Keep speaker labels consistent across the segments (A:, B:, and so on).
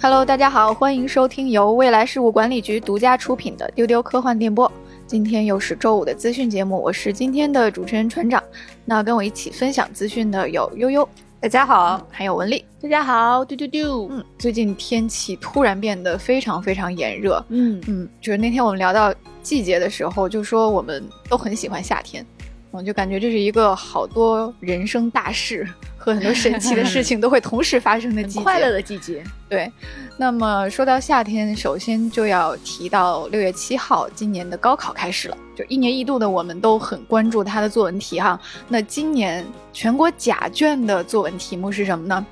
A: Hello，大家好，欢迎收听由未来事务管理局独家出品的《丢丢科幻电波》。今天又是周五的资讯节目，我是今天的主持人船长。那跟我一起分享资讯的有悠悠，
B: 大家好，
A: 还有文丽，
C: 大家好，丢丢丢。
A: 嗯，最近天气突然变得非常非常炎热。
C: 嗯
A: 嗯，就是那天我们聊到季节的时候，就说我们都很喜欢夏天。我就感觉这是一个好多人生大事和很多神奇的事情都会同时发生的季节，
C: 快乐的季节。
A: 对，那么说到夏天，首先就要提到六月七号，今年的高考开始了。就一年一度的，我们都很关注它的作文题哈。那今年全国甲卷的作文题目是什么呢？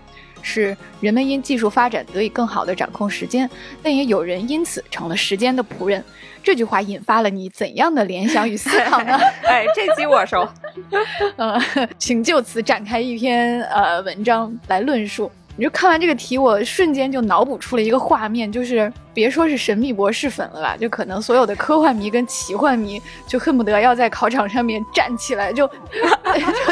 A: 是人们因技术发展得以更好的掌控时间，但也有人因此成了时间的仆人。这句话引发了你怎样的联想与思考呢？
B: 哎，这集我熟。
A: 呃，请就此展开一篇呃文章来论述。你就看完这个题，我瞬间就脑补出了一个画面，就是。别说是神秘博士粉了吧，就可能所有的科幻迷跟奇幻迷就恨不得要在考场上面站起来，就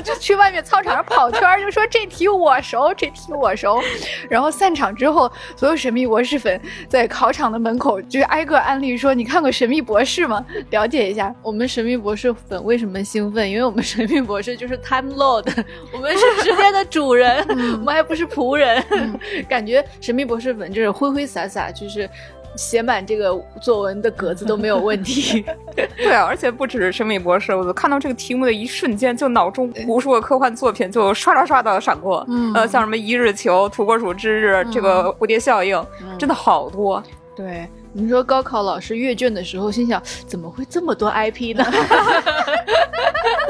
A: 就去外面操场上跑圈，就说这题我熟，这题我熟。然后散场之后，所有神秘博士粉在考场的门口就挨个安利说：“你看过神秘博士吗？了解一下。”
C: 我们神秘博士粉为什么兴奋？因为我们神秘博士就是 Time Lord，我们是时间的主人，我们还不是仆人。感觉神秘博士粉就是挥挥洒洒，就是。写满这个作文的格子都没有问题。
B: 对啊，而且不只是神秘博士，我看到这个题目的一瞬间，就脑中无数个科幻作品就刷刷刷的闪过。嗯，呃，像什么一日球、土拨鼠之日、这个蝴蝶效应，真的好多。
C: 对，你说高考老师阅卷的时候，心想怎么会这么多 IP 呢？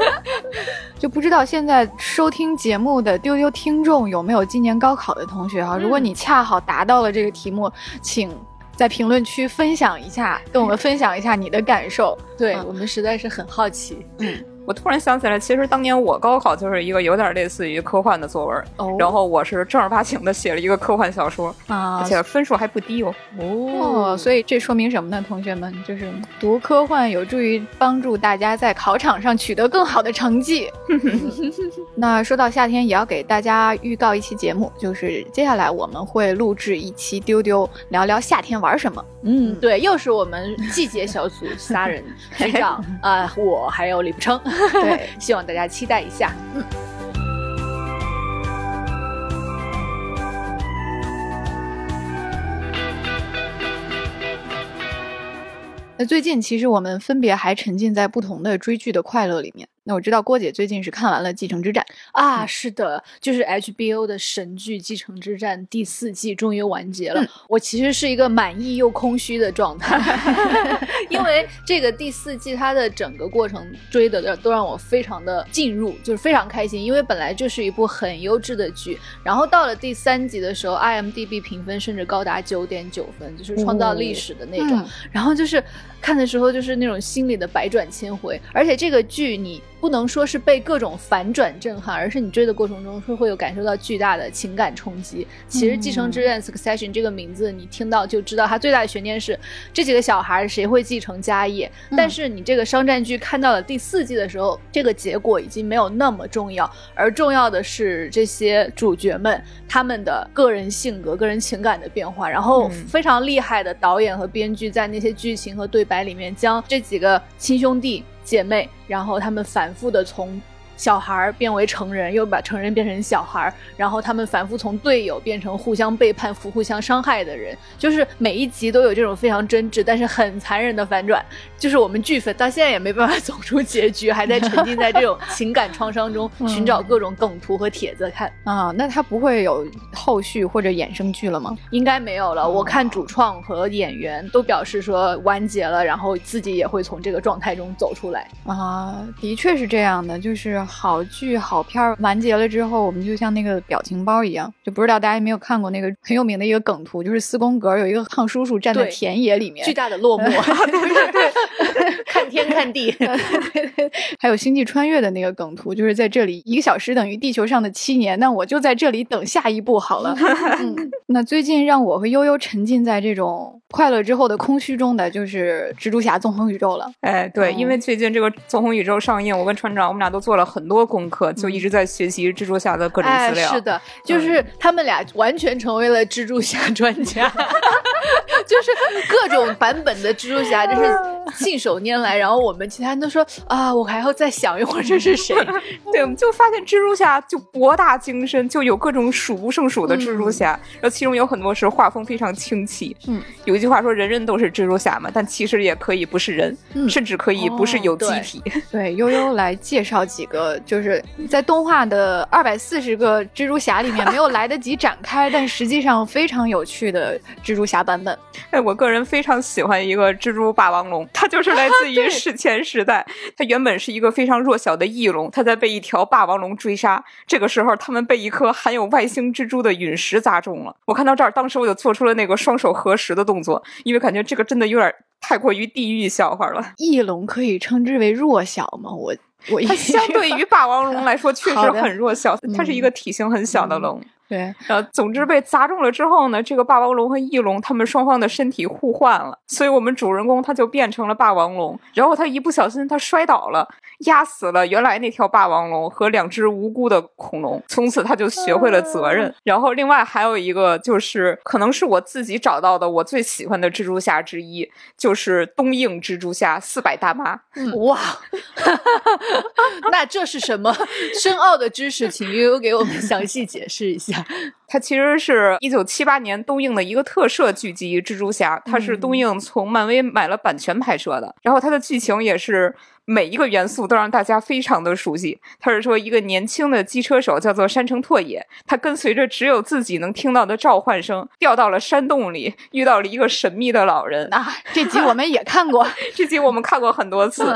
A: 就不知道现在收听节目的丢丢听众有没有今年高考的同学哈？如果你恰好达到了这个题目，请。在评论区分享一下，跟我们分享一下你的感受。
C: 对我们实在是很好奇。
B: 嗯。我突然想起来，其实当年我高考就是一个有点类似于科幻的作文，然后我是正儿八经的写了一个科幻小说，而且分数还不低哦。
A: 哦，所以这说明什么呢？同学们，就是读科幻有助于帮助大家在考场上取得更好的成绩。那说到夏天，也要给大家预告一期节目，就是接下来我们会录制一期丢丢聊聊夏天玩什么。
C: 嗯，对，又是我们季节小组 仨人，局长啊，我还有李不称。对，希望大家期待一下。嗯。
A: 那最近其实我们分别还沉浸在不同的追剧的快乐里面。那我知道郭姐最近是看完了《继承之战》
C: 啊，是的，就是 HBO 的神剧《继承之战》第四季终于完结了。我其实是一个满意又空虚的状态，因为这个第四季它的整个过程追的都让我非常的进入，就是非常开心。因为本来就是一部很优质的剧，然后到了第三集的时候，IMDB 评分甚至高达九点九分，就是创造历史的那种。然后就是看的时候就是那种心里的百转千回，而且这个剧你。不能说是被各种反转震撼，而是你追的过程中是会有感受到巨大的情感冲击。其实《继承之战》Succession 这个名字，你听到就知道它最大的悬念是这几个小孩谁会继承家业。但是你这个商战剧看到了第四季的时候，这个结果已经没有那么重要，而重要的是这些主角们他们的个人性格、个人情感的变化。然后非常厉害的导演和编剧在那些剧情和对白里面，将这几个亲兄弟。姐妹，然后他们反复的从。小孩儿变为成人，又把成人变成小孩儿，然后他们反复从队友变成互相背叛、互互相伤害的人，就是每一集都有这种非常真挚但是很残忍的反转。就是我们剧粉到现在也没办法走出结局，还在沉浸在这种情感创伤中，寻找各种梗图和帖子看
A: 啊。那他不会有后续或者衍生剧了吗？
C: 应该没有了。我看主创和演员都表示说完结了，然后自己也会从这个状态中走出来
A: 啊。的确是这样的，就是。好剧好片儿完结了之后，我们就像那个表情包一样，就不知道大家有没有看过那个很有名的一个梗图，就是四宫格有一个胖叔叔站在田野里面，
C: 巨大的落寞，
A: 对对
C: 对，看天看地。
A: 还有星际穿越的那个梗图，就是在这里一个小时等于地球上的七年，那我就在这里等下一部好好了。嗯，那最近让我和悠悠沉浸在这种快乐之后的空虚中的，就是《蜘蛛侠：纵横宇宙》了。
B: 哎，对，因为最近这个《纵横宇宙》上映，我跟船长我们俩都做了很多功课，就一直在学习蜘蛛侠的各种资料。
C: 是的，就是他们俩完全成为了蜘蛛侠专家，就是各种版本的蜘蛛侠，就是 信手拈来。然后我们其他人都说啊，我还要再想一会儿这是谁。
B: 对，我们就发现蜘蛛侠就博大精深，就有各种数不胜数的蜘蛛侠，然后其中有很多是画风非常清奇。嗯，有一句话说人人都是蜘蛛侠嘛，但其实也可以不是人，甚至可以不是有机体。
A: 对，悠悠来介绍几个，就是在动画的二百四十个蜘蛛侠里面没有 来得及展开，但实际上非常有趣的蜘蛛侠版本。
B: 哎，我个人非常喜欢一个蜘蛛霸王龙，它就是来自于 史前时代，它原本是一个非常弱小的翼龙，它在被一条霸王龙追杀，这个时候他们被一颗含有外星蜘蛛的陨石砸中了。我看到这儿，当时我就做出了那个双手合十的动作，因为感觉这个真的有点太过于地狱笑话了。
A: 翼龙可以称之为弱小吗？我我
B: 它相对于霸王龙 来说确实很弱小，它是一个体型很小的龙。
A: 对，
B: 呃总之被砸中了之后呢，这个霸王龙和翼龙他们双方的身体互换了，所以我们主人公他就变成了霸王龙，然后他一不小心他摔倒了，压死了原来那条霸王龙和两只无辜的恐龙，从此他就学会了责任。然后另外还有一个就是可能是我自己找到的我最喜欢的蜘蛛侠之一，就是东映蜘蛛侠四百大妈。
C: 哇，那这是什么深奥的知识？请悠悠给我们详细解释一下。
B: 它其实是一九七八年东映的一个特摄剧集《蜘蛛侠》，它是东映从漫威买了版权拍摄的，然后它的剧情也是。每一个元素都让大家非常的熟悉。他是说，一个年轻的机车手叫做山城拓也，他跟随着只有自己能听到的召唤声，掉到了山洞里，遇到了一个神秘的老人。
A: 啊，这集我们也看过，
B: 这集我们看过很多次。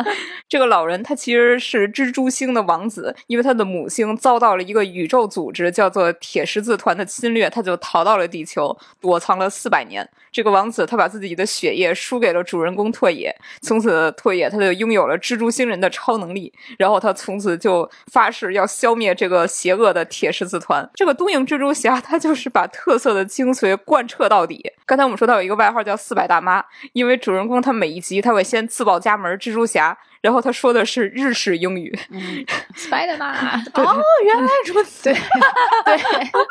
B: 这个老人他其实是蜘蛛星的王子，因为他的母星遭到了一个宇宙组织叫做铁十字团的侵略，他就逃到了地球，躲藏了四百年。这个王子他把自己的血液输给了主人公拓也，从此拓也他就拥有了蜘蛛星人的超能力，然后他从此就发誓要消灭这个邪恶的铁十字团。这个东瀛蜘蛛侠他就是把特色的精髓贯彻到底。刚才我们说他有一个外号叫四百大妈，因为主人公他每一集他会先自报家门，蜘蛛侠。然后他说的是日式英语
A: ，Spiderman。
C: 哦，原来如此。
A: 对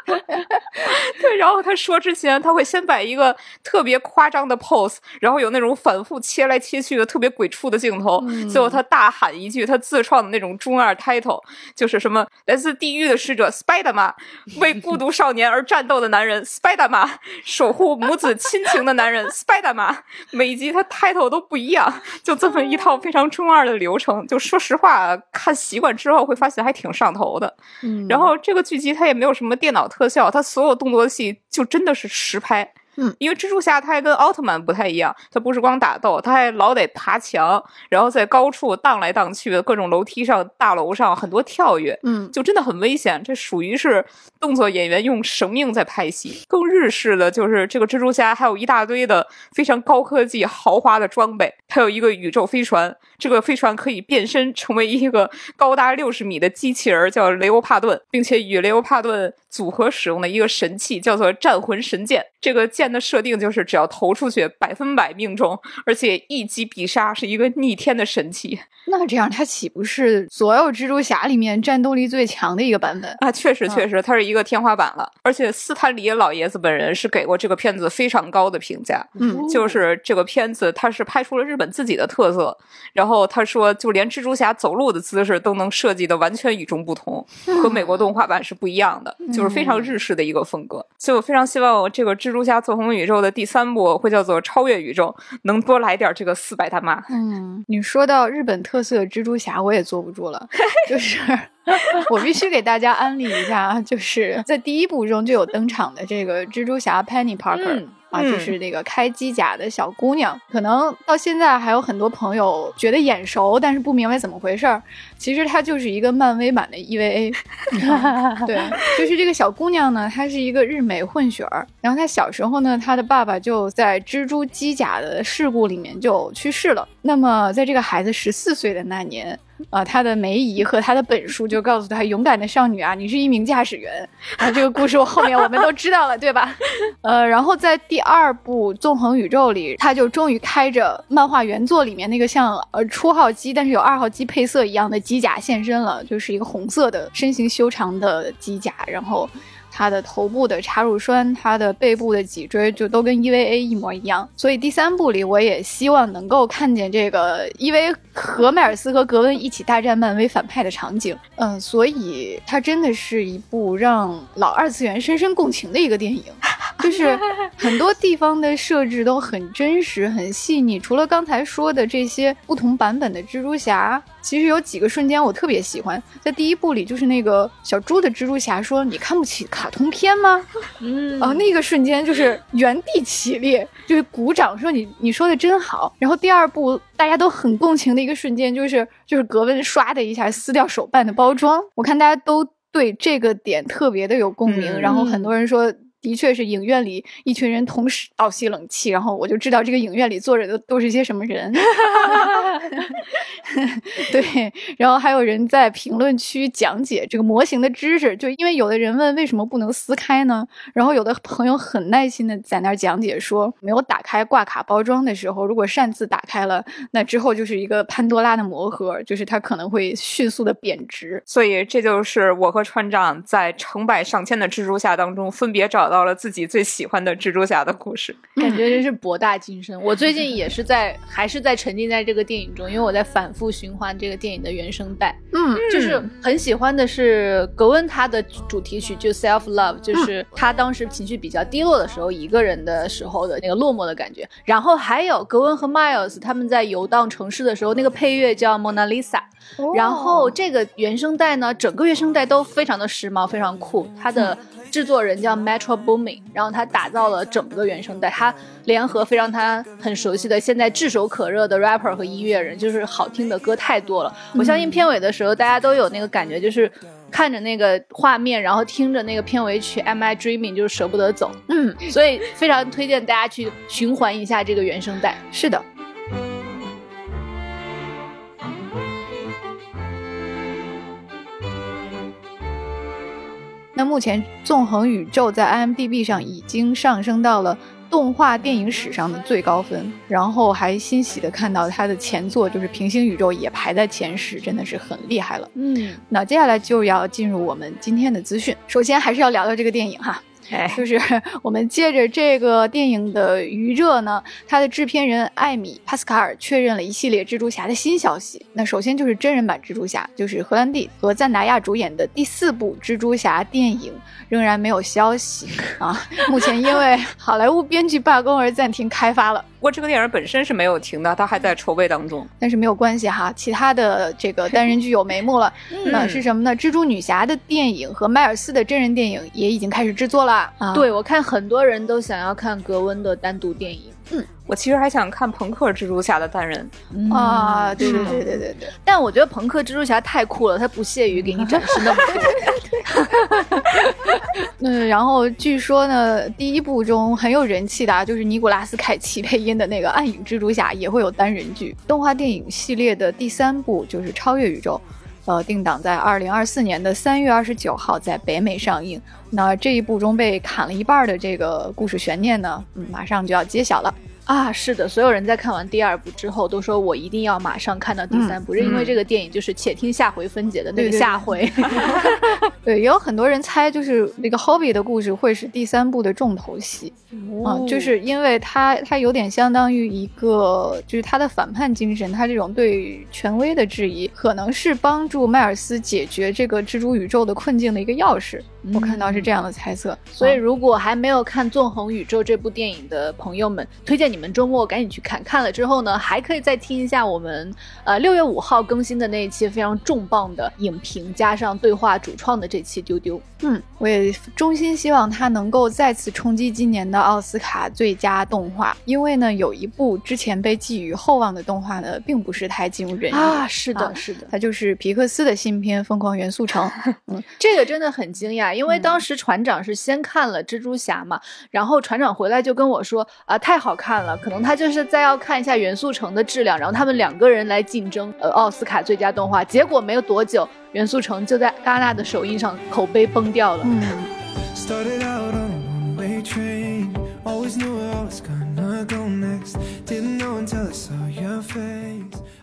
B: 对 对。然后他说之前他会先摆一个特别夸张的 pose，然后有那种反复切来切去的特别鬼畜的镜头。最后他大喊一句他自创的那种中二 title，就是什么来自地狱的使者 Spiderman，为孤独少年而战斗的男人 Spiderman，守护母子亲情的男人 Spiderman。每一集他 title 都不一样，就这么一套非常中二。的流程，就说实话，看习惯之后会发现还挺上头的。嗯，然后这个剧集它也没有什么电脑特效，它所有动作戏就真的是实拍。
A: 嗯，
B: 因为蜘蛛侠他还跟奥特曼不太一样，他不是光打斗，他还老得爬墙，然后在高处荡来荡去，各种楼梯上、大楼上很多跳跃，
A: 嗯，
B: 就真的很危险。这属于是动作演员用生命在拍戏。更日式的就是这个蜘蛛侠还有一大堆的非常高科技、豪华的装备，他有一个宇宙飞船，这个飞船可以变身成为一个高达六十米的机器人，叫雷欧帕顿，并且与雷欧帕顿组合使用的一个神器叫做战魂神剑，这个剑。的设定就是只要投出去百分百命中，而且一击必杀，是一个逆天的神器。
A: 那这样，它岂不是所有蜘蛛侠里面战斗力最强的一个版本
B: 啊？确实，确实，它是一个天花板了。而且斯坦李老爷子本人是给过这个片子非常高的评价。
A: 嗯，
B: 就是这个片子，他是拍出了日本自己的特色。然后他说，就连蜘蛛侠走路的姿势都能设计的完全与众不同，和美国动画版是不一样的，就是非常日式的一个风格。所以我非常希望这个蜘蛛侠纵横宇宙的第三部会叫做超越宇宙，能多来点这个四百大妈。
A: 嗯，你说到日本特。特色蜘蛛侠我也坐不住了，就是我必须给大家安利一下，就是在第一部中就有登场的这个蜘蛛侠 Penny Parker 啊，就是那个开机甲的小姑娘。可能到现在还有很多朋友觉得眼熟，但是不明白怎么回事儿。其实她就是一个漫威版的 EVA。对，就是这个小姑娘呢，她是一个日美混血儿。然后她小时候呢，她的爸爸就在蜘蛛机甲的事故里面就去世了。那么在这个孩子十四岁的那年。啊，他的梅姨和他的本叔就告诉他：“勇敢的少女啊，你是一名驾驶员。”啊，这个故事我后面我们都知道了，对吧？呃，然后在第二部《纵横宇宙》里，他就终于开着漫画原作里面那个像呃初号机，但是有二号机配色一样的机甲现身了，就是一个红色的身形修长的机甲，然后。它的头部的插入栓，它的背部的脊椎就都跟 EVA 一模一样，所以第三部里我也希望能够看见这个 EVA 和迈尔斯和格温一起大战漫威反派的场景。嗯，所以它真的是一部让老二次元深深共情的一个电影，就是很多地方的设置都很真实、很细腻。除了刚才说的这些不同版本的蜘蛛侠。其实有几个瞬间我特别喜欢，在第一部里就是那个小猪的蜘蛛侠说：“你看不起卡通片吗？”嗯，啊，那个瞬间就是原地起立，就是鼓掌说：“你你说的真好。”然后第二部大家都很共情的一个瞬间就是就是格温唰的一下撕掉手办的包装，我看大家都对这个点特别的有共鸣，然后很多人说。的确是影院里一群人同时倒吸冷气，然后我就知道这个影院里坐着的都是些什么人。对，然后还有人在评论区讲解这个模型的知识，就因为有的人问为什么不能撕开呢？然后有的朋友很耐心的在那儿讲解说，没有打开挂卡包装的时候，如果擅自打开了，那之后就是一个潘多拉的魔盒，就是它可能会迅速的贬值。
B: 所以这就是我和船长在成百上千的蜘蛛侠当中分别找。找到了自己最喜欢的蜘蛛侠的故事，
C: 感觉真是博大精深。我最近也是在，还是在沉浸在这个电影中，因为我在反复循环这个电影的原声带。嗯，就是很喜欢的是格温他的主题曲，就 Self Love，就是他当时情绪比较低落的时候，一个人的时候的那个落寞的感觉。然后还有格温和 Miles 他们在游荡城市的时候，那个配乐叫 Mona Lisa。然后这个原声带呢，整个原声带都非常的时髦，非常酷。它的制作人叫 Metro Booming，然后他打造了整个原声带，他联合非常他很熟悉的现在炙手可热的 rapper 和音乐人，就是好听的歌太多了。我相信片尾的时候大家都有那个感觉，就是看着那个画面，然后听着那个片尾曲 Am I Dreaming，就是舍不得走。嗯，所以非常推荐大家去循环一下这个原声带。
A: 是的。那目前《纵横宇宙》在 IMDB 上已经上升到了动画电影史上的最高分，然后还欣喜的看到它的前作就是《平行宇宙》也排在前十，真的是很厉害了。嗯，那接下来就要进入我们今天的资讯，首先还是要聊聊这个电影哈。哎，就是 我们借着这个电影的余热呢，他的制片人艾米·帕斯卡尔确认了一系列蜘蛛侠的新消息。那首先就是真人版蜘蛛侠，就是荷兰弟和赞达亚主演的第四部蜘蛛侠电影仍然没有消息啊。目前因为 好莱坞编剧罢工而暂停开发了。
B: 不过这个电影本身是没有停的，它还在筹备当中。
A: 但是没有关系哈，其他的这个单人剧有眉目了。那是什么呢？蜘蛛女侠的电影和迈尔斯的真人电影也已经开始制作了。
C: 啊，对，我看很多人都想要看格温的单独电影。
B: 嗯，我其实还想看朋克蜘蛛侠的单人。
A: 啊，对对对对对对。
C: 但我觉得朋克蜘蛛侠太酷了，他不屑于给你展示那么多。
A: 嗯，然后据说呢，第一部中很有人气的，就是尼古拉斯凯奇配音的那个暗影蜘蛛侠也会有单人剧。动画电影系列的第三部就是超越宇宙。呃，定档在二零二四年的三月二十九号在北美上映。那这一部中被砍了一半的这个故事悬念呢，嗯，马上就要揭晓了。
C: 啊，是的，所有人在看完第二部之后都说，我一定要马上看到第三部，因为这个电影就是且听下回分解的那个下回。
A: 对，也有很多人猜，就是那个 Hobby 的故事会是第三部的重头戏啊，就是因为它它有点相当于一个，就是他的反叛精神，他这种对权威的质疑，可能是帮助迈尔斯解决这个蜘蛛宇宙的困境的一个钥匙。我看到是这样的猜测，
C: 所以如果还没有看《纵横宇宙》这部电影的朋友们，推荐你们周末赶紧去看。看了之后呢，还可以再听一下我们呃六月五号更新的那一期非常重磅的影评加上对话主创的这。期丢丢。
A: 嗯，我也衷心希望它能够再次冲击今年的奥斯卡最佳动画，因为呢，有一部之前被寄予厚望的动画呢，并不是太尽如人意
C: 啊。是的，是的，
A: 它就是皮克斯的新片《疯狂元素城》。
C: 嗯，这个真的很惊讶，因为当时船长是先看了蜘蛛侠嘛，然后船长回来就跟我说啊，太好看了，可能他就是再要看一下元素城的质量，然后他们两个人来竞争呃奥斯卡最佳动画，结果没有多久。元素城就在戛纳的首映上口碑崩掉了。嗯。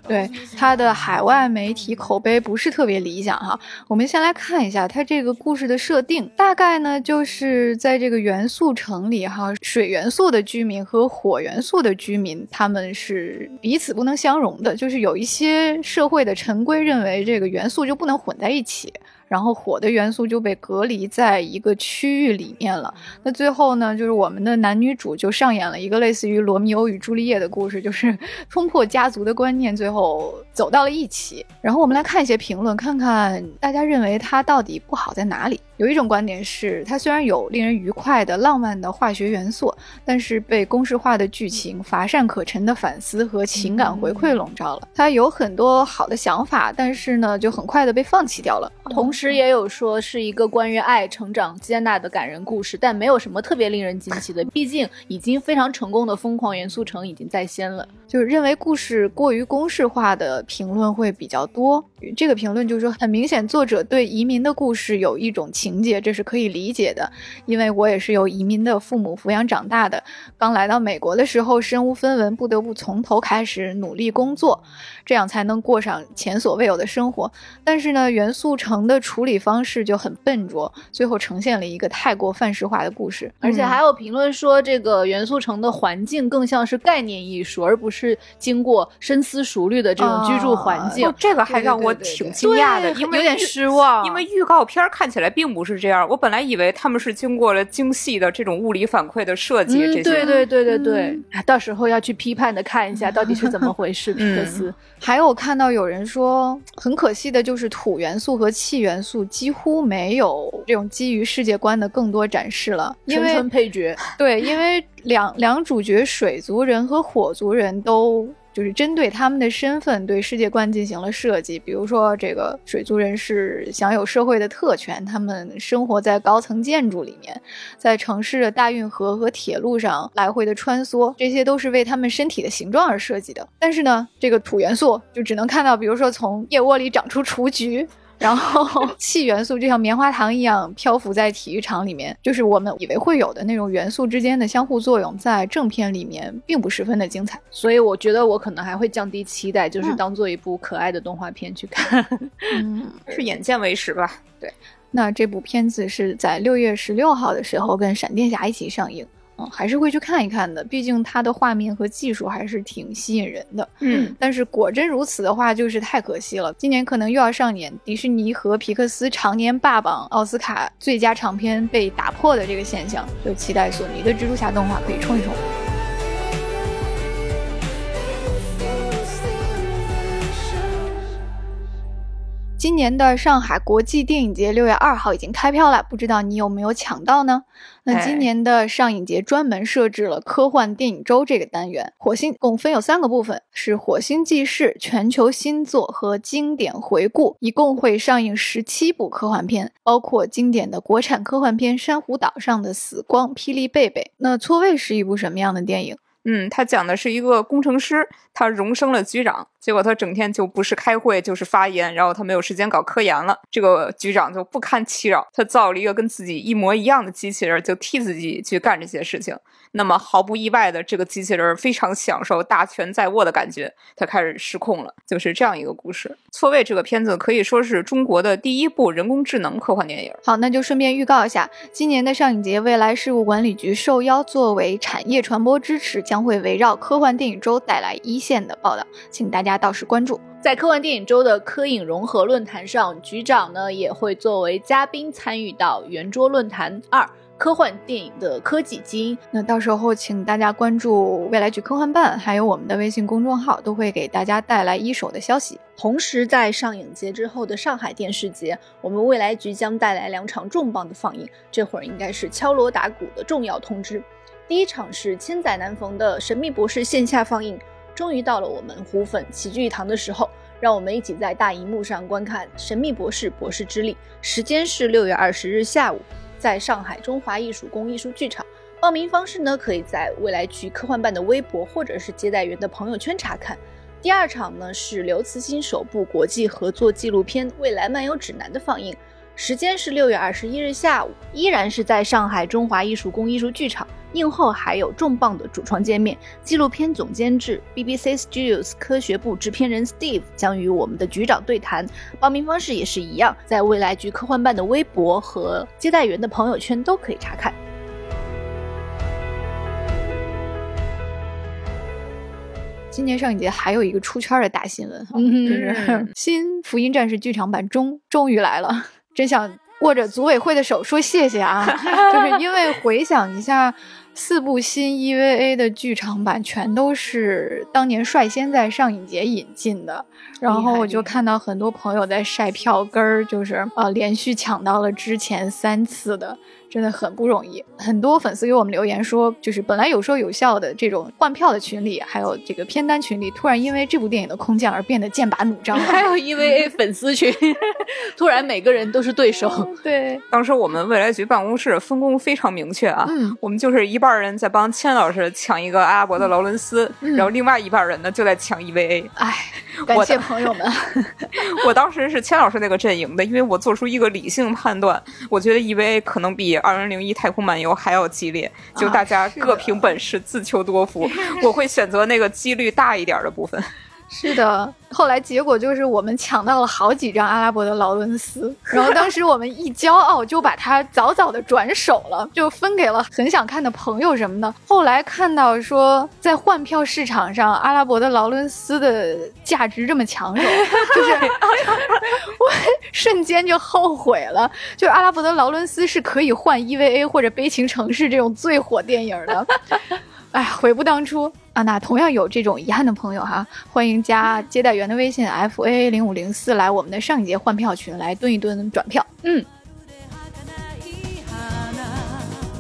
A: 对它的海外媒体口碑不是特别理想哈。我们先来看一下它这个故事的设定，大概呢就是在这个元素城里哈，水元素的居民和火元素的居民他们是彼此不能相容的，就是有一些社会的陈规认为这个元素就不能混在一起。然后火的元素就被隔离在一个区域里面了。那最后呢，就是我们的男女主就上演了一个类似于罗密欧与朱丽叶的故事，就是 冲破家族的观念，最后走到了一起。然后我们来看一些评论，看看大家认为它到底不好在哪里。有一种观点是，它虽然有令人愉快的浪漫的化学元素，但是被公式化的剧情、乏善可陈的反思和情感回馈笼罩了。它有很多好的想法，但是呢，就很快的被放弃掉了。
C: 同时也有说是一个关于爱、成长、接纳的感人故事，但没有什么特别令人惊奇的。毕竟已经非常成功的《疯狂元素城》已经在先了。
A: 就是认为故事过于公式化的评论会比较多。这个评论就是说，很明显作者对移民的故事有一种情节，这是可以理解的。因为我也是由移民的父母抚养长大的，刚来到美国的时候身无分文，不得不从头开始努力工作，这样才能过上前所未有的生活。但是呢，元素城的处理方式就很笨拙，最后呈现了一个太过范式化的故事。
C: 而且还有评论说，这个元素城的环境更像是概念艺术，而不是经过深思熟虑的这种居住环境。
B: 这个还让我。挺惊讶的，因为
C: 有点失望，
B: 因为预告片看起来并不是这样。我本来以为他们是经过了精细的这种物理反馈的设计。这些，
C: 对对对对对，到时候要去批判的看一下到底是怎么回事。皮克斯，
A: 还有看到有人说，很可惜的就是土元素和气元素几乎没有这种基于世界观的更多展示了，因为
C: 配角。
A: 对，因为两两主角水族人和火族人都。就是针对他们的身份对世界观进行了设计，比如说这个水族人是享有社会的特权，他们生活在高层建筑里面，在城市的大运河和铁路上来回的穿梭，这些都是为他们身体的形状而设计的。但是呢，这个土元素就只能看到，比如说从腋窝里长出雏菊。然后 气元素就像棉花糖一样漂浮在体育场里面，就是我们以为会有的那种元素之间的相互作用，在正片里面并不十分的精彩，
C: 所以我觉得我可能还会降低期待，就是当做一部可爱的动画片去看，
B: 嗯，是眼见为实吧？
A: 对，那这部片子是在六月十六号的时候跟闪电侠一起上映。嗯，还是会去看一看的，毕竟它的画面和技术还是挺吸引人的。
B: 嗯，
A: 但是果真如此的话，就是太可惜了。今年可能又要上演迪士尼和皮克斯常年霸榜奥斯卡最佳长片被打破的这个现象，就期待索尼的蜘蛛侠动画可以冲一冲。今年的上海国际电影节六月二号已经开票了，不知道你有没有抢到呢？那今年的上影节专门设置了科幻电影周这个单元，火星共分有三个部分，是火星记事、全球新作和经典回顾，一共会上映十七部科幻片，包括经典的国产科幻片《珊瑚岛上的死光》《霹雳贝贝》。那错位是一部什么样的电影？
B: 嗯，他讲的是一个工程师，他荣升了局长。结果他整天就不是开会就是发言，然后他没有时间搞科研了。这个局长就不堪其扰，他造了一个跟自己一模一样的机器人，就替自己去干这些事情。那么毫不意外的，这个机器人非常享受大权在握的感觉，它开始失控了。就是这样一个故事。错位这个片子可以说是中国的第一部人工智能科幻电影。
A: 好，那就顺便预告一下，今年的上影节未来事务管理局受邀作为产业传播支持，将会围绕科幻电影周带来一线的报道，请大家到时关注。
C: 在科幻电影周的科影融合论坛上，局长呢也会作为嘉宾参与到圆桌论坛二。科幻电影的科技基因，
A: 那到时候请大家关注未来局科幻办，还有我们的微信公众号，都会给大家带来一手的消息。
C: 同时，在上影节之后的上海电视节，我们未来局将带来两场重磅的放映，这会儿应该是敲锣打鼓的重要通知。第一场是千载难逢的《神秘博士》线下放映，终于到了我们虎粉齐聚一堂的时候，让我们一起在大荧幕上观看《神秘博士：博士之力》。时间是六月二十日下午。在上海中华艺术宫艺术剧场，报名方式呢，可以在未来局科幻办的微博或者是接待员的朋友圈查看。第二场呢是刘慈欣首部国际合作纪录片《未来漫游指南》的放映。时间是六月二十一日下午，依然是在上海中华艺术宫艺术剧场。映后还有重磅的主创见面，纪录片总监制 BBC Studios 科学部制片人 Steve 将与我们的局长对谈。报名方式也是一样，在未来局科幻办的微博和接待员的朋友圈都可以查看。
A: 今年上影节还有一个出圈的大新闻，就是 新福音战士剧场版终终于来了，真想。握着组委会的手说谢谢啊，就是因为回想一下，四部新 EVA 的剧场版全都是当年率先在上影节引进的，然后我就看到很多朋友在晒票根儿，就是呃连续抢到了之前三次的。真的很不容易，很多粉丝给我们留言说，就是本来有说有笑的这种换票的群里，还有这个片单群里，突然因为这部电影的空降而变得剑拔弩张。
C: 还有 EVA 粉丝群，突然每个人都是对手。
A: 对，
B: 当时我们未来局办公室分工非常明确啊，嗯，我们就是一半人在帮千老师抢一个阿拉伯的劳伦斯，然后另外一半人呢就在抢 EVA。
A: 哎，感谢朋友们。
B: 我当时是千老师那个阵营的，因为我做出一个理性判断，我觉得 EVA 可能比。二零零一太空漫游还要激烈，就大家各凭本事，自求多福。我会选择那个几率大一点的部分。
A: 是的，后来结果就是我们抢到了好几张阿拉伯的劳伦斯，然后当时我们一骄傲就把它早早的转手了，就分给了很想看的朋友什么的。后来看到说在换票市场上，阿拉伯的劳伦斯的价值这么抢手，就是 我瞬间就后悔了。就是阿拉伯的劳伦斯是可以换 EVA 或者悲情城市这种最火电影的。哎，悔不当初啊！那同样有这种遗憾的朋友哈，欢迎加接待员的微信 f a a 零五零四来我们的上一节换票群来蹲一蹲转票。嗯，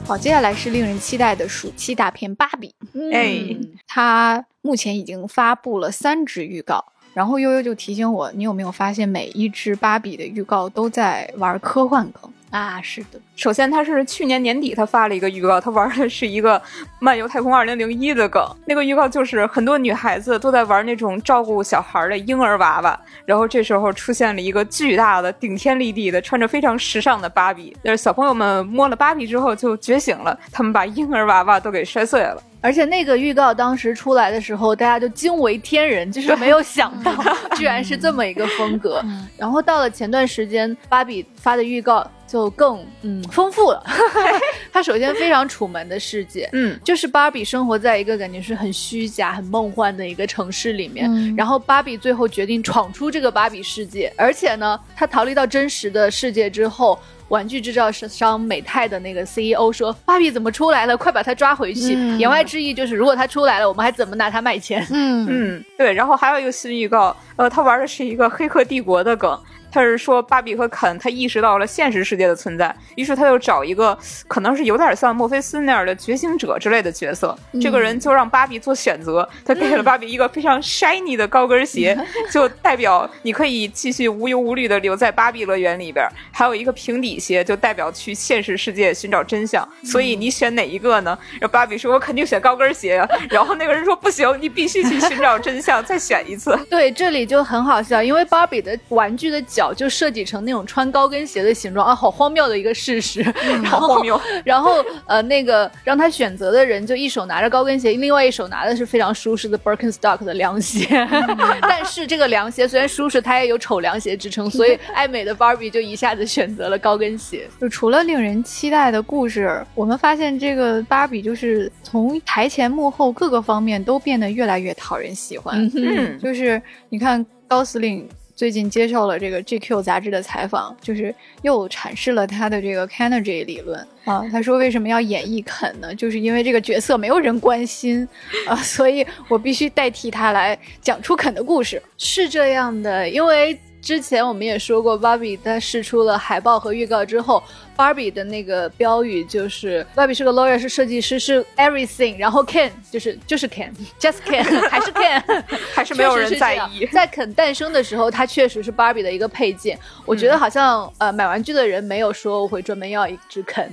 A: 好，接下来是令人期待的暑期大片《芭比》。
B: 哎，
A: 它目前已经发布了三支预告，然后悠悠就提醒我，你有没有发现每一支芭比的预告都在玩科幻梗？
C: 啊，是的。
B: 首先，他是去年年底他发了一个预告，他玩的是一个漫游太空二零零一的梗。那个预告就是很多女孩子都在玩那种照顾小孩的婴儿娃娃，然后这时候出现了一个巨大的、顶天立地的、穿着非常时尚的芭比。就是小朋友们摸了芭比之后就觉醒了，他们把婴儿娃娃都给摔碎了。
C: 而且那个预告当时出来的时候，大家就惊为天人，就是没有想到 居然是这么一个风格。然后到了前段时间，芭比发的预告。就更嗯丰富了。它首先非常楚门的世界，嗯，就是芭比生活在一个感觉是很虚假、很梦幻的一个城市里面。然后芭比最后决定闯出这个芭比世界，而且呢，她逃离到真实的世界之后，玩具制造商美泰的那个 CEO 说：“芭比怎么出来了？快把他抓回去！”言外之意就是，如果他出来了，我们还怎么拿他卖钱？
B: 嗯嗯，对。然后还有一个新预告，呃，他玩的是一个黑客帝国的梗。他是说，芭比和肯他意识到了现实世界的存在，于是他就找一个可能是有点像墨菲斯那样的觉醒者之类的角色。这个人就让芭比做选择，他给了芭比一个非常 shiny 的高跟鞋，就代表你可以继续无忧无虑的留在芭比乐园里边。还有一个平底鞋，就代表去现实世界寻找真相。所以你选哪一个呢？然后芭比说：“我肯定选高跟鞋呀。”然后那个人说：“不行，你必须去寻找真相，再选一次。”
C: 对，这里就很好笑，因为芭比的玩具的脚。脚就设计成那种穿高跟鞋的形状啊，好荒谬的一个事实。然后
B: 荒谬。
C: 然后呃，那个让他选择的人就一手拿着高跟鞋，另外一手拿的是非常舒适的 Birkenstock 的凉鞋。但是这个凉鞋虽然舒适，它也有丑凉鞋之称，所以 爱美的 Barbie 就一下子选择了高跟鞋。
A: 就除了令人期待的故事，我们发现这个芭比就是从台前幕后各个方面都变得越来越讨人喜欢。嗯，就是你看高司令。最近接受了这个 GQ 杂志的采访，就是又阐释了他的这个 Carnegie 理论啊。他说为什么要演绎肯呢？就是因为这个角色没有人关心啊，所以我必须代替他来讲出肯的故事。
C: 是这样的，因为之前我们也说过，芭比在试出了海报和预告之后。Barbie 的那个标语就是 Barbie 是个 lawyer，是设计师，是 everything，然后 Ken 就是就是 Ken，just Ken，还是 Ken，
B: 还是没有人在意。
C: 在肯诞生的时候，它确实是 Barbie 的一个配件。我觉得好像呃买玩具的人没有说我会专门要一只肯，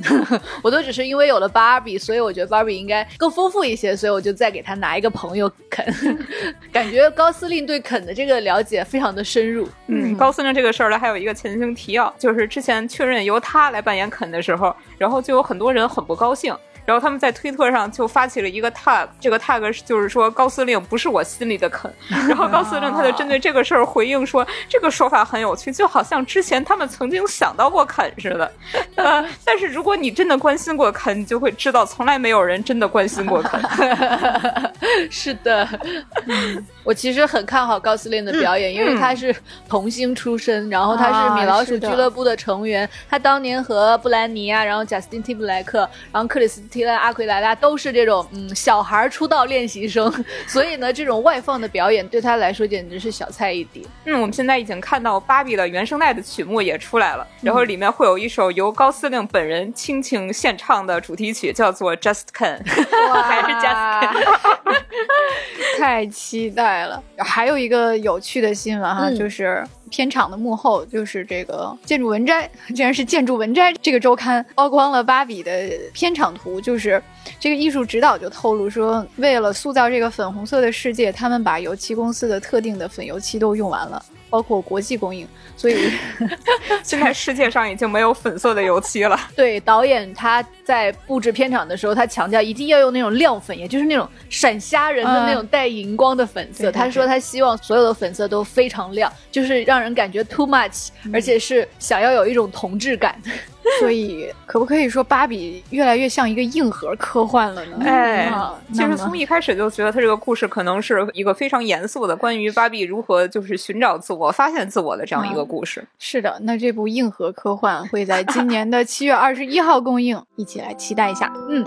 C: 我都只是因为有了 Barbie，所以我觉得 Barbie 应该更丰富一些，所以我就再给他拿一个朋友肯。感觉高司令对肯的这个了解非常的深入。
B: 嗯，高司令这个事儿呢，还有一个前情提要，就是之前确认由他来办。扮演肯的时候，然后就有很多人很不高兴。然后他们在推特上就发起了一个 tag，这个 tag 就是说高司令不是我心里的肯。然后高司令他就针对这个事儿回应说，这个说法很有趣，就好像之前他们曾经想到过肯似的。呃，但是如果你真的关心过肯，你就会知道从来没有人真的关心过肯。
C: 是的，我其实很看好高司令的表演，因为他是童星出身，然后他是米老鼠俱乐部的成员，他当年和布兰妮啊，然后贾斯汀·蒂布莱克，然后克里斯。提拉阿奎莱拉都是这种嗯小孩出道练习生，所以呢，这种外放的表演对他来说简直是小菜一碟。
B: 嗯，我们现在已经看到芭比的原声带的曲目也出来了，然后里面会有一首由高司令本人倾情献唱的主题曲，叫做 Just Ken，还是 Just Ken，
A: 太期待了。还有一个有趣的新闻哈，就是。片场的幕后就是这个建筑文摘，竟然是建筑文摘这个周刊曝光了芭比的片场图，就是这个艺术指导就透露说，为了塑造这个粉红色的世界，他们把油漆公司的特定的粉油漆都用完了。包括国际供应，所以
B: 现在世界上已经没有粉色的油漆了。
C: 对，导演他在布置片场的时候，他强调一定要用那种亮粉，也就是那种闪瞎人的那种带荧光的粉色。他说他希望所有的粉色都非常亮，就是让人感觉 too much，而且是想要有一种同质感。
A: 所以，可不可以说芭比越来越像一个硬核科幻了呢？
B: 哎，其实从一开始就觉得它这个故事可能是一个非常严肃的，关于芭比如何就是寻找自我、发现自我的这样一个故事。
A: 是的，那这部硬核科幻会在今年的七月二十一号公映，一起来期待一下。嗯。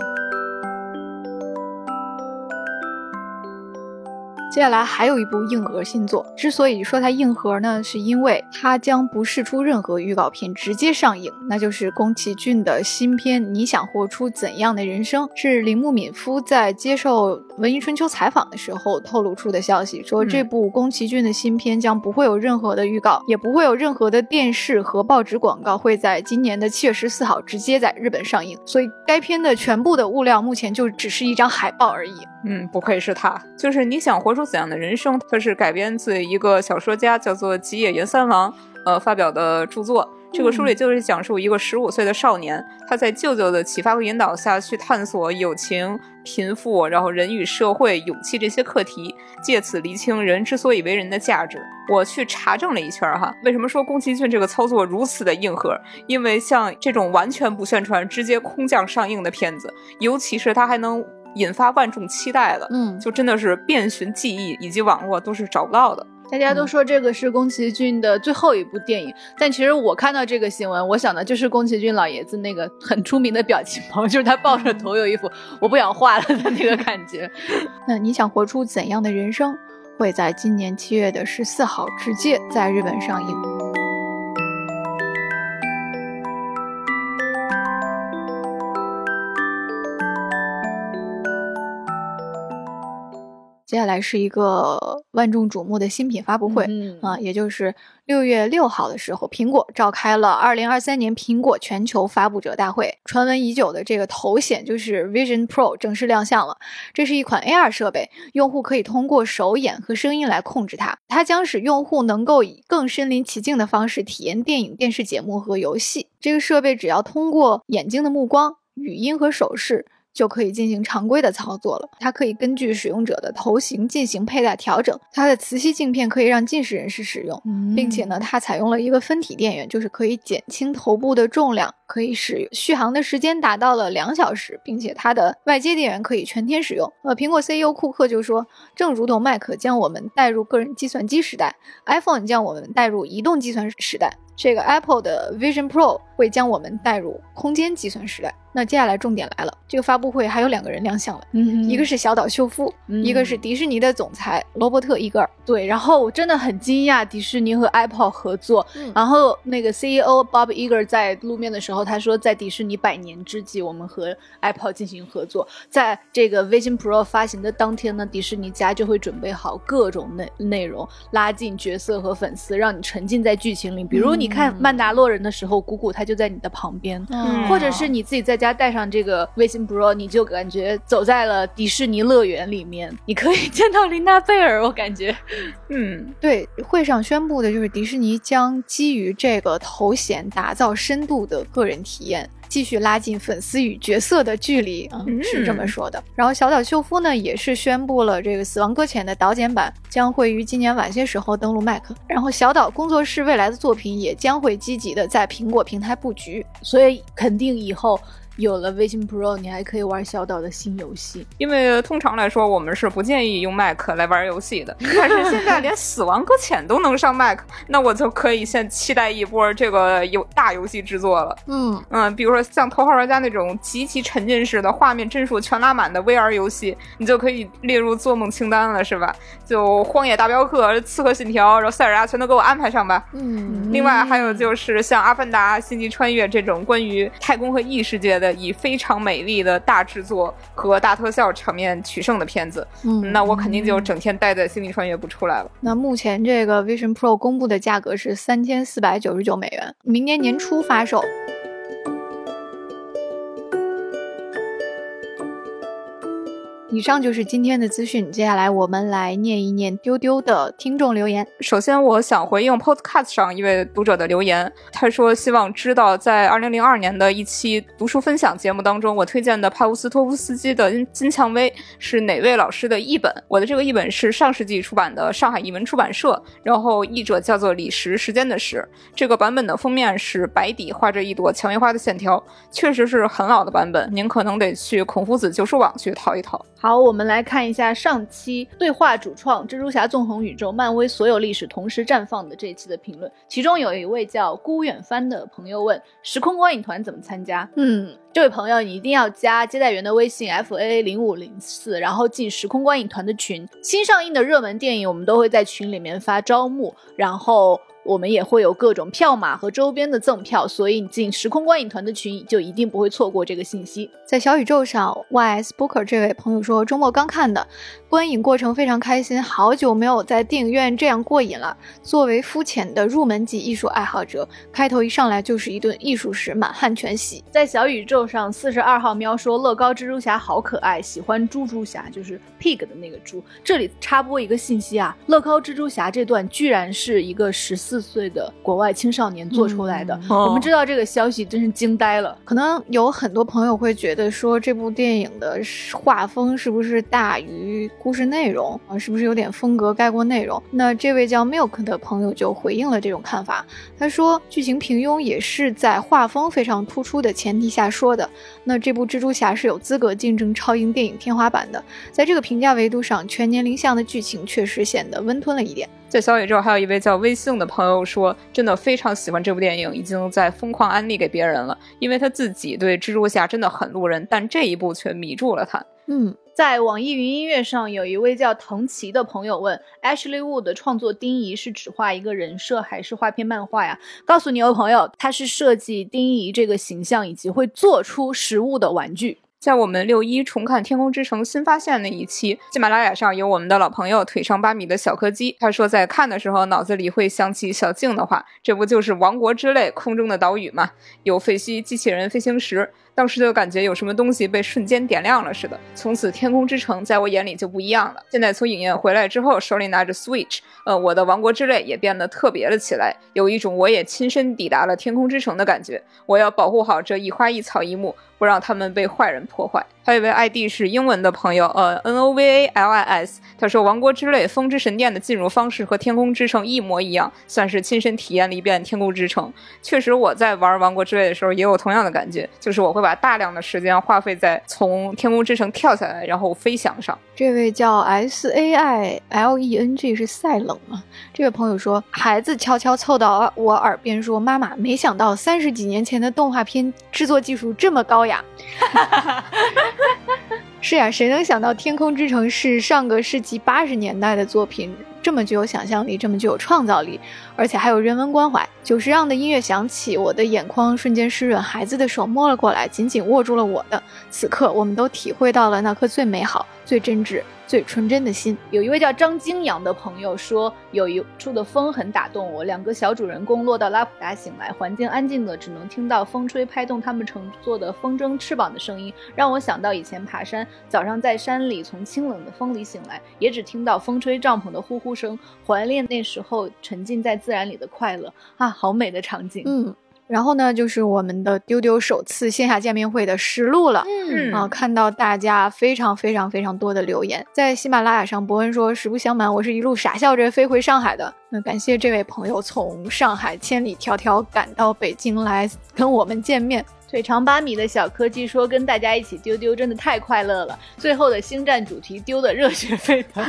A: 接下来还有一部硬核新作，之所以说它硬核呢，是因为它将不释出任何预告片，直接上映，那就是宫崎骏的新片《你想活出怎样的人生》，是铃木敏夫在接受《文艺春秋》采访的时候透露出的消息，说这部宫崎骏的新片将不会有任何的预告，也不会有任何的电视和报纸广告，会在今年的七月十四号直接在日本上映，所以该片的全部的物料目前就只是一张海报而已。
B: 嗯，不愧是他，就是你想活出怎样的人生？它是改编自一个小说家叫做吉野源三郎，呃，发表的著作。这个书里就是讲述一个十五岁的少年，他在舅舅的启发和引导下去探索友情、贫富，然后人与社会、勇气这些课题，借此厘清人之所以为人的价值。我去查证了一圈哈，为什么说宫崎骏这个操作如此的硬核？因为像这种完全不宣传、直接空降上映的片子，尤其是他还能。引发万众期待的，嗯，就真的是遍寻记忆以及网络都是找不到的。
C: 大家都说这个是宫崎骏的最后一部电影，但其实我看到这个新闻，我想的就是宫崎骏老爷子那个很出名的表情包，就是他抱着头有一副我不想画了的那个感觉。
A: 那你想活出怎样的人生？会在今年七月的十四号直接在日本上映。接下来是一个万众瞩目的新品发布会啊，也就是六月六号的时候，苹果召开了二零二三年苹果全球发布者大会。传闻已久的这个头显就是 Vision Pro 正式亮相了。这是一款 AR 设备，用户可以通过手眼和声音来控制它。它将使用户能够以更身临其境的方式体验电影、电视节目和游戏。这个设备只要通过眼睛的目光、语音和手势。就可以进行常规的操作了。它可以根据使用者的头型进行佩戴调整。它的磁吸镜片可以让近视人士使用，并且呢，它采用了一个分体电源，就是可以减轻头部的重量，可以使续航的时间达到了两小时，并且它的外接电源可以全天使用。呃，苹果 CEO 库克就说，正如同 Mac 将我们带入个人计算机时代，iPhone 将我们带入移动计算时代，这个 Apple 的 Vision Pro 会将我们带入空间计算时代。那接下来重点来了，这个发布会还有两个人亮相了，嗯一个是小岛秀夫，一个是迪士尼的总裁罗伯特·伊格尔。
C: 对，然后我真的很惊讶，迪士尼和 Apple 合作。然后那个 CEO Bob Iger 在露面的时候，他说，在迪士尼百年之际，我们和 Apple 进行合作。在这个 Vision Pro 发行的当天呢，迪士尼家就会准备好各种内内容，拉近角色和粉丝，让你沉浸在剧情里。比如你看《曼达洛人》的时候，姑姑她就在你的旁边，或者是你自己在家。戴上这个 Vision Pro，你就感觉走在了迪士尼乐园里面。你可以见到琳娜贝尔，我感觉，
A: 嗯，对。会上宣布的就是迪士尼将基于这个头衔打造深度的个人体验。继续拉近粉丝与角色的距离，嗯，是这么说的。然后小岛秀夫呢，也是宣布了这个《死亡搁浅》的导剪版将会于今年晚些时候登陆 Mac。然后小岛工作室未来的作品也将会积极的在苹果平台布局，
C: 所以肯定以后。有了 Vision Pro，你还可以玩小岛的新游戏。
B: 因为通常来说，我们是不建议用 Mac 来玩游戏的。但是现在连《死亡搁浅》都能上 Mac，那我就可以先期待一波这个游大游戏制作了。嗯嗯，比如说像《头号玩家》那种极其沉浸式的画面帧数全拉满的 VR 游戏，你就可以列入做梦清单了，是吧？就《荒野大镖客》《刺客信条》然后《塞尔达》全都给我安排上吧。嗯。另外还有就是像《阿凡达》《星际穿越》这种关于太空和异世界的。以非常美丽的大制作和大特效场面取胜的片子，嗯，那我肯定就整天待在星际穿越不出来了。
A: 那目前这个 Vision Pro 公布的价格是三千四百九十九美元，明年年初发售。以上就是今天的资讯，接下来我们来念一念丢丢的听众留言。
B: 首先，我想回应 Podcast 上一位读者的留言，他说希望知道在二零零二年的一期读书分享节目当中，我推荐的帕乌斯托夫斯基的《金蔷薇》是哪位老师的译本？我的这个译本是上世纪出版的上海译文出版社，然后译者叫做李时，时间的时。这个版本的封面是白底画着一朵蔷薇花的线条，确实是很老的版本，您可能得去孔夫子旧书网去淘一淘。
C: 好，我们来看一下上期对话主创《蜘蛛侠：纵横宇宙》漫威所有历史同时绽放的这一期的评论，其中有一位叫孤远帆的朋友问：时空观影团怎么参加？嗯，这位朋友你一定要加接待员的微信 f a 零五零四，然后进时空观影团的群。新上映的热门电影，我们都会在群里面发招募，然后。我们也会有各种票码和周边的赠票，所以你进时空观影团的群就一定不会错过这个信息。
A: 在小宇宙上，ys booker 这位朋友说，周末刚看的。观影过程非常开心，好久没有在电影院这样过瘾了。作为肤浅的入门级艺术爱好者，开头一上来就是一顿艺术史满汉全席。
C: 在小宇宙上，四十二号喵说乐高蜘蛛侠好可爱，喜欢猪猪侠，就是 pig 的那个猪。这里插播一个信息啊，乐高蜘蛛侠这段居然是一个十四岁的国外青少年做出来的。我们知道这个消息真是惊呆了。
A: 可能有很多朋友会觉得说这部电影的画风是不是大于？故事内容啊，是不是有点风格盖过内容？那这位叫 Milk 的朋友就回应了这种看法。他说，剧情平庸也是在画风非常突出的前提下说的。那这部蜘蛛侠是有资格竞争超英电影天花板的。在这个评价维度上，全年龄向的剧情确实显得温吞了一点。
B: 在小宇宙还有一位叫微信的朋友说，真的非常喜欢这部电影，已经在疯狂安利给别人了。因为他自己对蜘蛛侠真的很路人，但这一部却迷住了他。
C: 嗯。在网易云音乐上，有一位叫藤崎的朋友问：Ashley Wood 创作丁仪是只画一个人设，还是画篇漫画呀？告诉你，哦朋友，他是设计丁仪这个形象，以及会做出实物的玩具。
B: 在我们六一重看《天空之城》新发现那一期，喜马拉雅上有我们的老朋友腿长八米的小柯基，他说在看的时候脑子里会想起小静的话，这不就是王国之泪空中的岛屿吗？有废墟、机器人、飞行石。当时就感觉有什么东西被瞬间点亮了似的，从此天空之城在我眼里就不一样了。现在从影院回来之后，手里拿着 Switch，呃，我的王国之泪也变得特别了起来，有一种我也亲身抵达了天空之城的感觉。我要保护好这一花一草一木。不让他们被坏人破坏。还有一位 ID 是英文的朋友，呃，N O V A L I S，他说《王国之泪：风之神殿》的进入方式和《天空之城》一模一样，算是亲身体验了一遍《天空之城》。确实，我在玩《王国之泪》的时候也有同样的感觉，就是我会把把大量的时间花费在从天空之城跳下来然后飞翔上。
A: 这位叫 S A I L E N G 是赛冷吗。这位朋友说，孩子悄悄凑到我耳边说：“妈妈，没想到三十几年前的动画片制作技术这么高雅。”是呀，谁能想到《天空之城》是上个世纪八十年代的作品，这么具有想象力，这么具有创造力，而且还有人文关怀。久石让的音乐响起，我的眼眶瞬间湿润，孩子的手摸了过来，紧紧握住了我的。此刻，我们都体会到了那颗最美好、最真挚。最纯真的心。
C: 有一位叫张金阳的朋友说，有一处的风很打动我。两个小主人公落到拉普达醒来，环境安静的，只能听到风吹拍动他们乘坐的风筝翅膀的声音，让我想到以前爬山，早上在山里从清冷的风里醒来，也只听到风吹帐篷的呼声，怀念那时候沉浸在自然里的快乐啊，好美的场景。
A: 嗯。然后呢，就是我们的丢丢首次线下见面会的实录了。嗯啊，看到大家非常非常非常多的留言，在喜马拉雅上，伯恩说：“实不相瞒，我是一路傻笑着飞回上海的。”那感谢这位朋友从上海千里迢迢赶到北京来跟我们见面。
C: 腿长八米的小柯基说：“跟大家一起丢丢真的太快乐了，最后的星战主题丢的热血沸腾。”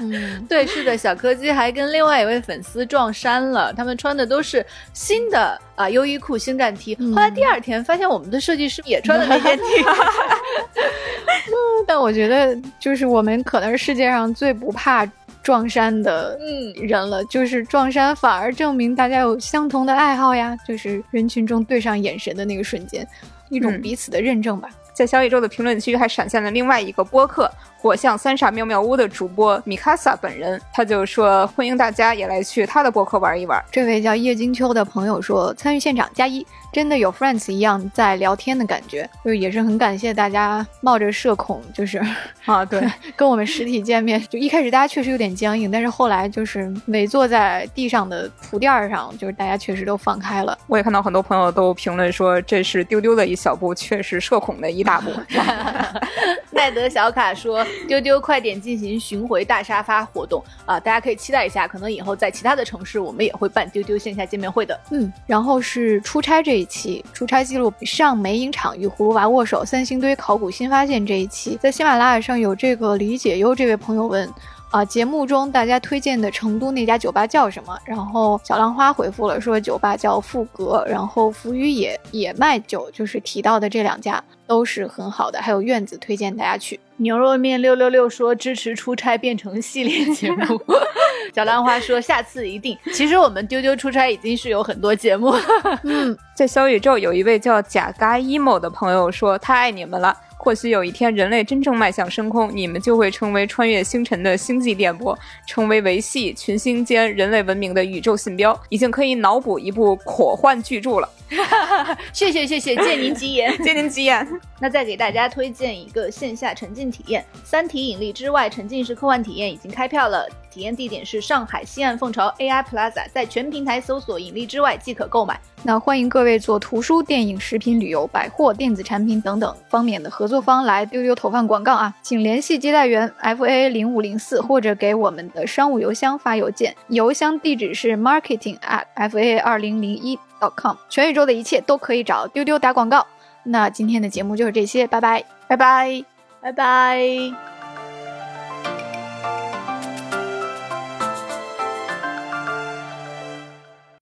C: 嗯，对，是的，小柯基还跟另外一位粉丝撞衫了，他们穿的都是新的啊优衣库星战 T。后来第二天发现我们的设计师也穿了那件 T。
A: 但我觉得就是我们可能是世界上最不怕。撞衫的嗯人了，就是撞衫反而证明大家有相同的爱好呀，就是人群中对上眼神的那个瞬间，一种彼此的认证吧。
B: 在小宇宙的评论区还闪现了另外一个播客。火象三傻妙妙屋的主播米卡萨本人，他就说欢迎大家也来去他的博客玩一玩。
A: 这位叫叶金秋的朋友说参与现场加一，真的有 friends 一样在聊天的感觉，就也是很感谢大家冒着社恐，就是
B: 啊对，
A: 跟我们实体见面。就一开始大家确实有点僵硬，但是后来就是围坐在地上的铺垫上，就是大家确实都放开了。
B: 我也看到很多朋友都评论说这是丢丢的一小步，确实社恐的一大步。
C: 奈德小卡说。丢丢，快点进行巡回大沙发活动啊！大家可以期待一下，可能以后在其他的城市，我们也会办丢丢线下见面会的。
A: 嗯，然后是出差这一期，出差记录上美影厂与葫芦娃握手，三星堆考古新发现这一期，在喜马拉雅上有这个李解忧这位朋友问。啊，节目中大家推荐的成都那家酒吧叫什么？然后小浪花回复了说酒吧叫富格，然后福宇也也卖酒，就是提到的这两家都是很好的，还有院子推荐大家去。
C: 牛肉面六六六说支持出差变成系列节目，小浪花说下次一定。其实我们丢丢出差已经是有很多节目。
B: 嗯，在小宇宙有一位叫贾嘎 emo 的朋友说太爱你们了。或许有一天，人类真正迈向深空，你们就会成为穿越星辰的星际电波，成为维系群星间人类文明的宇宙信标，已经可以脑补一部科幻巨著了。
C: 谢谢谢谢，借您吉言，
B: 借您吉言。
C: 那再给大家推荐一个线下沉浸体验，《三体引力之外》沉浸式科幻体验已经开票了。体验地点是上海西岸凤巢 AI Plaza，在全平台搜索“引力之外”即可购买。
A: 那欢迎各位做图书、电影、食品、旅游、百货、电子产品等等方面的合作方来丢丢投放广告啊，请联系接待员 FA 零五零四，或者给我们的商务邮箱发邮件，邮箱地址是 marketing at fa 二零零一 dot com。全宇宙的一切都可以找丢丢打广告。那今天的节目就是这些，拜拜，
C: 拜拜，拜拜。